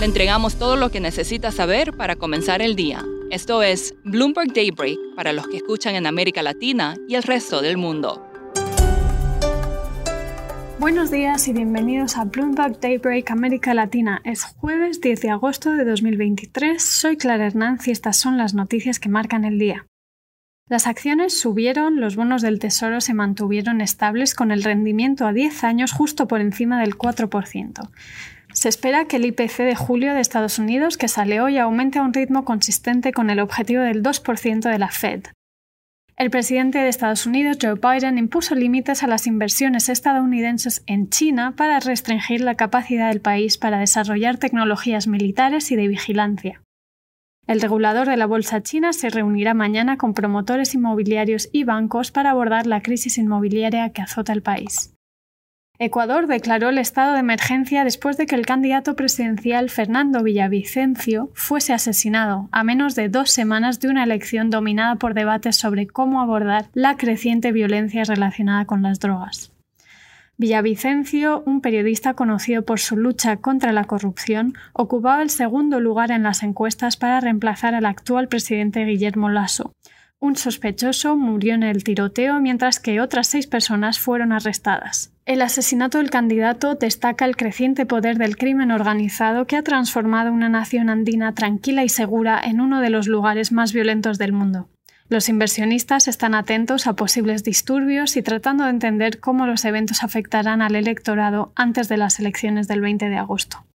Le entregamos todo lo que necesita saber para comenzar el día. Esto es Bloomberg Daybreak para los que escuchan en América Latina y el resto del mundo. Buenos días y bienvenidos a Bloomberg Daybreak América Latina. Es jueves 10 de agosto de 2023. Soy Clara Hernández y estas son las noticias que marcan el día. Las acciones subieron, los bonos del Tesoro se mantuvieron estables con el rendimiento a 10 años justo por encima del 4%. Se espera que el IPC de julio de Estados Unidos, que sale hoy, aumente a un ritmo consistente con el objetivo del 2% de la Fed. El presidente de Estados Unidos, Joe Biden, impuso límites a las inversiones estadounidenses en China para restringir la capacidad del país para desarrollar tecnologías militares y de vigilancia. El regulador de la bolsa china se reunirá mañana con promotores inmobiliarios y bancos para abordar la crisis inmobiliaria que azota el país. Ecuador declaró el estado de emergencia después de que el candidato presidencial Fernando Villavicencio fuese asesinado, a menos de dos semanas de una elección dominada por debates sobre cómo abordar la creciente violencia relacionada con las drogas. Villavicencio, un periodista conocido por su lucha contra la corrupción, ocupaba el segundo lugar en las encuestas para reemplazar al actual presidente Guillermo Lasso, un sospechoso murió en el tiroteo mientras que otras seis personas fueron arrestadas. El asesinato del candidato destaca el creciente poder del crimen organizado que ha transformado una nación andina tranquila y segura en uno de los lugares más violentos del mundo. Los inversionistas están atentos a posibles disturbios y tratando de entender cómo los eventos afectarán al electorado antes de las elecciones del 20 de agosto.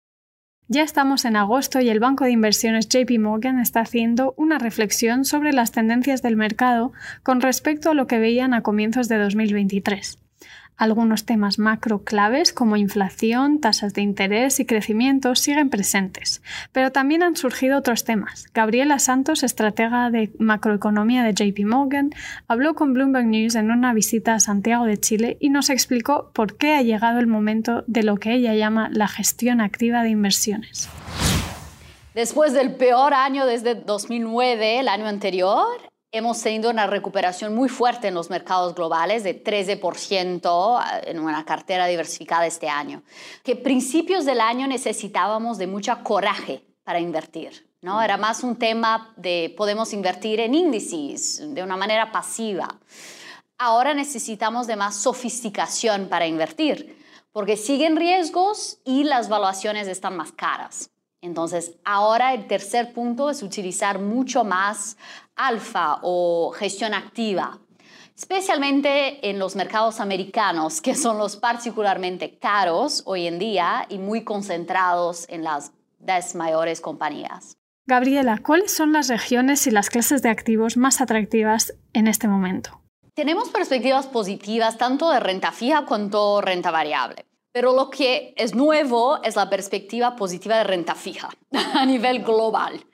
Ya estamos en agosto y el banco de inversiones JP Morgan está haciendo una reflexión sobre las tendencias del mercado con respecto a lo que veían a comienzos de 2023. Algunos temas macro claves como inflación, tasas de interés y crecimiento siguen presentes, pero también han surgido otros temas. Gabriela Santos, estratega de macroeconomía de JP Morgan, habló con Bloomberg News en una visita a Santiago de Chile y nos explicó por qué ha llegado el momento de lo que ella llama la gestión activa de inversiones. Después del peor año desde 2009, el año anterior, hemos tenido una recuperación muy fuerte en los mercados globales de 13% en una cartera diversificada este año. Que principios del año necesitábamos de mucha coraje para invertir. ¿no? Era más un tema de podemos invertir en índices de una manera pasiva. Ahora necesitamos de más sofisticación para invertir, porque siguen riesgos y las valuaciones están más caras. Entonces, ahora el tercer punto es utilizar mucho más alfa o gestión activa, especialmente en los mercados americanos, que son los particularmente caros hoy en día y muy concentrados en las 10 mayores compañías. Gabriela, ¿cuáles son las regiones y las clases de activos más atractivas en este momento? Tenemos perspectivas positivas tanto de renta fija cuanto renta variable. Pero lo que es nuevo es la perspectiva positiva de renta fija a nivel global,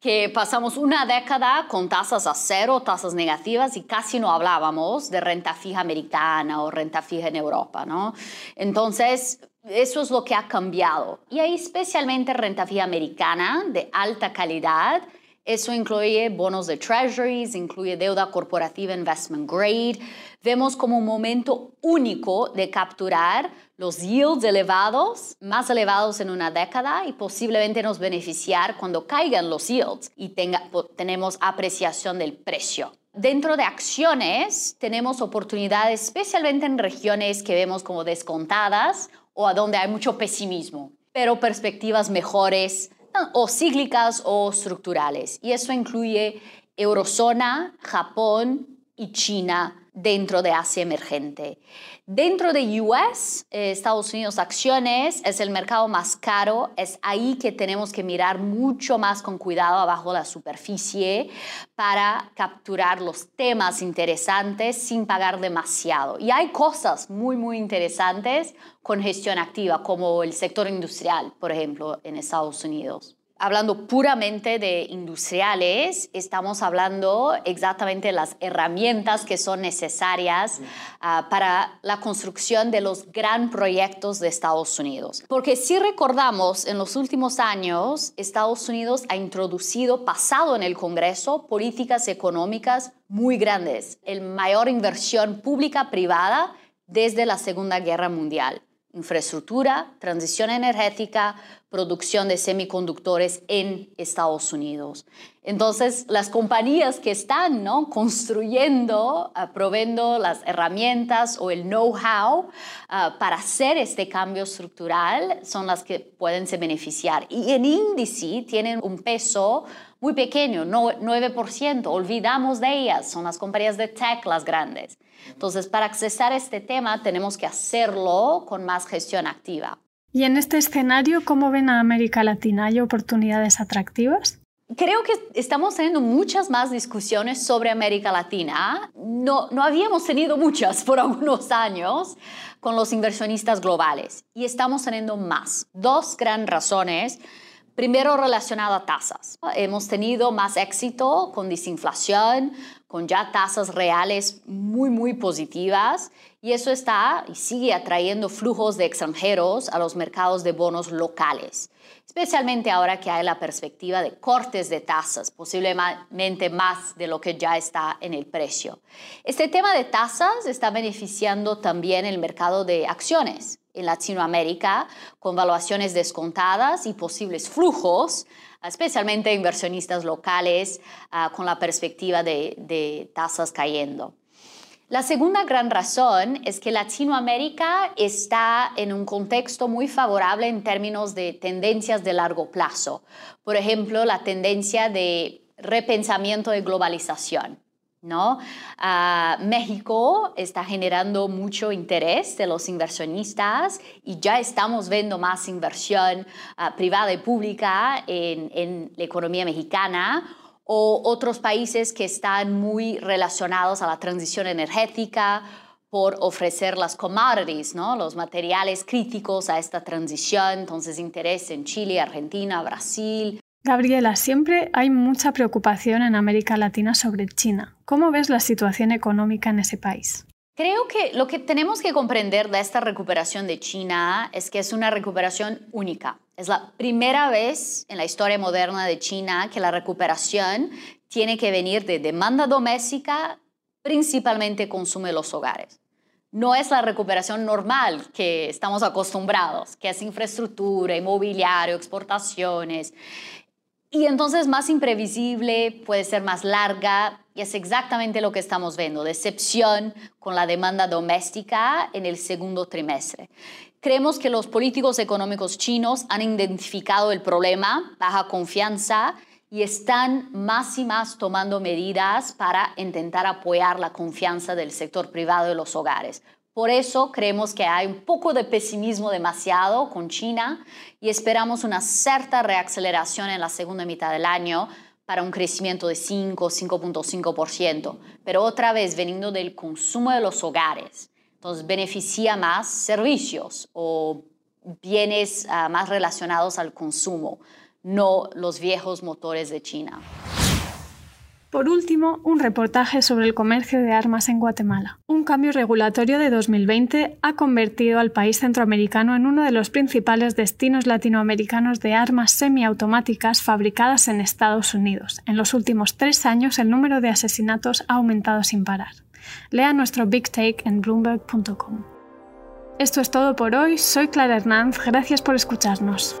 que pasamos una década con tasas a cero, tasas negativas y casi no hablábamos de renta fija americana o renta fija en Europa, ¿no? Entonces, eso es lo que ha cambiado. Y hay especialmente renta fija americana de alta calidad. Eso incluye bonos de treasuries, incluye deuda corporativa investment grade. Vemos como un momento único de capturar los yields elevados, más elevados en una década y posiblemente nos beneficiar cuando caigan los yields y tenemos apreciación del precio. Dentro de acciones tenemos oportunidades especialmente en regiones que vemos como descontadas o a donde hay mucho pesimismo, pero perspectivas mejores o cíclicas o estructurales. Y eso incluye Eurozona, Japón y China dentro de Asia emergente. Dentro de US, eh, Estados Unidos acciones, es el mercado más caro, es ahí que tenemos que mirar mucho más con cuidado abajo la superficie para capturar los temas interesantes sin pagar demasiado. Y hay cosas muy, muy interesantes con gestión activa, como el sector industrial, por ejemplo, en Estados Unidos hablando puramente de industriales, estamos hablando exactamente de las herramientas que son necesarias ah, para la construcción de los gran proyectos de Estados Unidos. Porque si recordamos, en los últimos años, Estados Unidos ha introducido, pasado en el Congreso, políticas económicas muy grandes, el mayor inversión pública-privada desde la Segunda Guerra Mundial. Infraestructura, transición energética, producción de semiconductores en Estados Unidos. Entonces, las compañías que están ¿no? construyendo, uh, proveendo las herramientas o el know-how ah, para hacer este cambio estructural son las que pueden se beneficiar. Y en índice tienen un peso muy pequeño, no, 9%, olvidamos de ellas, son las compañías de tech las grandes. Entonces, para accesar este tema tenemos que hacerlo con más gestión activa. Y en este escenario, ¿cómo ven a América Latina? ¿Hay oportunidades atractivas? Creo que estamos teniendo muchas más discusiones sobre América Latina. No, no habíamos tenido muchas por algunos años con los inversionistas globales y estamos teniendo más. Dos grandes razones. Primero, relacionado a tasas. Hemos tenido más éxito con desinflación, con ya tasas reales muy, muy positivas y eso está y sigue atrayendo flujos de extranjeros a los mercados de bonos locales, especialmente ahora que hay la perspectiva de cortes de tasas, posiblemente más de lo que ya está en el precio. Este tema de tasas está beneficiando también el mercado de acciones en Latinoamérica con valuaciones descontadas y posibles flujos especialmente inversionistas locales ah, con la perspectiva de, tasas cayendo. La segunda gran razón es que Latinoamérica está en un contexto muy favorable en términos de tendencias de largo plazo. Por ejemplo, la tendencia de repensamiento de globalización. ¿No? Ah, México está generando mucho interés de los inversionistas y ya estamos viendo más inversión ah, privada y pública en, en, la economía mexicana o otros países que están muy relacionados a la transición energética por ofrecer las commodities, ¿no? los materiales críticos a esta transición, entonces interés en Chile, Argentina, Brasil, Gabriela, siempre hay mucha preocupación en América Latina sobre China. ¿Cómo ves la situación económica en ese país? Creo que lo que tenemos que comprender de esta recuperación de China es que es una recuperación única. Es la primera vez en la historia moderna de China que la recuperación tiene que venir de demanda doméstica, principalmente consumo de los hogares. No es la recuperación normal que estamos acostumbrados, que es infraestructura, inmobiliario, exportaciones. Y entonces más imprevisible, puede ser más larga y es exactamente lo que estamos viendo, decepción con la demanda doméstica en el segundo trimestre. Creemos que los políticos económicos chinos han identificado el problema, baja confianza, y están más y más tomando medidas para intentar apoyar la confianza del sector privado de los hogares. Por eso creemos que hay un poco de pesimismo demasiado con China y esperamos una cierta reaceleración en la segunda mitad del año para un crecimiento de 5, 5.5%, pero otra vez veniendo del consumo de los hogares. Entonces beneficia más servicios o bienes ah, más relacionados al consumo, no los viejos motores de China. Por último, un reportaje sobre el comercio de armas en Guatemala. Un cambio regulatorio de 2020 ha convertido al país centroamericano en uno de los principales destinos latinoamericanos de armas semiautomáticas fabricadas en Estados Unidos. En los últimos tres años el número de asesinatos ha aumentado sin parar. Lea nuestro Big Take en bloomberg.com. Esto es todo por hoy. Soy Clara Hernández. Gracias por escucharnos.